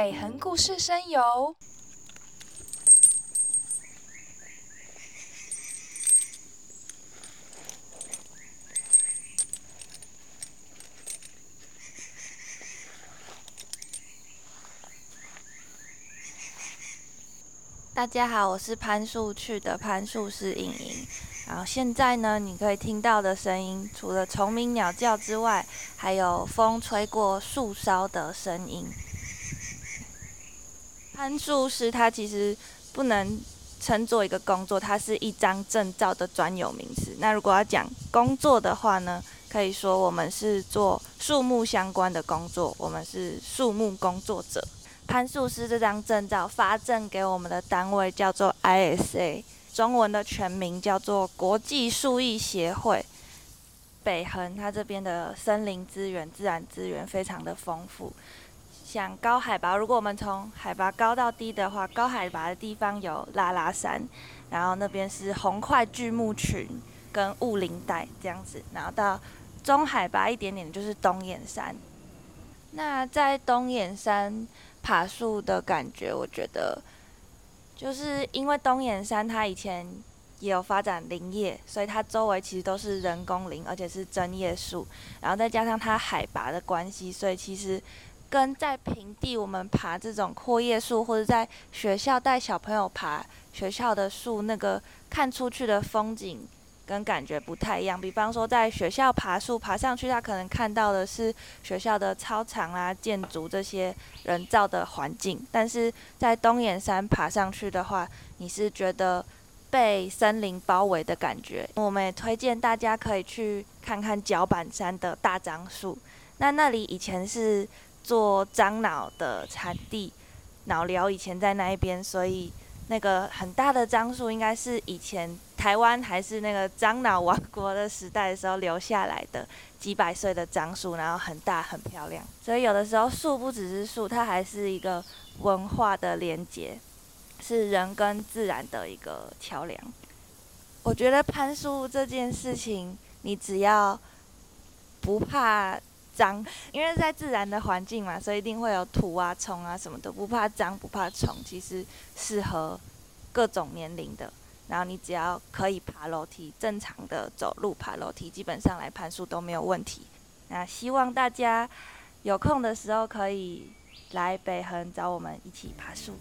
北横故事声游。大家好，我是攀树去的攀树师莹莹。然后现在呢，你可以听到的声音，除了虫鸣鸟叫之外，还有风吹过树梢的声音。攀树师它其实不能称作一个工作，它是一张证照的专有名词。那如果要讲工作的话呢，可以说我们是做树木相关的工作，我们是树木工作者。攀树师这张证照发证给我们的单位叫做 ISA，中文的全名叫做国际树艺协会。北横它这边的森林资源、自然资源非常的丰富。像高海拔，如果我们从海拔高到低的话，高海拔的地方有拉拉山，然后那边是红块巨木群跟雾林带这样子，然后到中海拔一点点就是东眼山。那在东眼山。爬树的感觉，我觉得就是因为东眼山它以前也有发展林业，所以它周围其实都是人工林，而且是针叶树。然后再加上它海拔的关系，所以其实跟在平地我们爬这种阔叶树，或者在学校带小朋友爬学校的树，那个看出去的风景。跟感觉不太一样，比方说在学校爬树爬上去，他可能看到的是学校的操场啊、建筑这些人造的环境，但是在东眼山爬上去的话，你是觉得被森林包围的感觉。我们也推荐大家可以去看看脚板山的大樟树，那那里以前是做樟脑的产地，脑疗以前在那一边，所以。那个很大的樟树，应该是以前台湾还是那个樟脑王国的时代的时候留下来的几百岁的樟树，然后很大很漂亮。所以有的时候树不只是树，它还是一个文化的连接，是人跟自然的一个桥梁。我觉得攀树这件事情，你只要不怕。脏，因为在自然的环境嘛，所以一定会有土啊、虫啊什么的，不怕脏，不怕虫，其实适合各种年龄的。然后你只要可以爬楼梯，正常的走路爬楼梯，基本上来攀树都没有问题。那希望大家有空的时候可以来北横找我们一起爬树。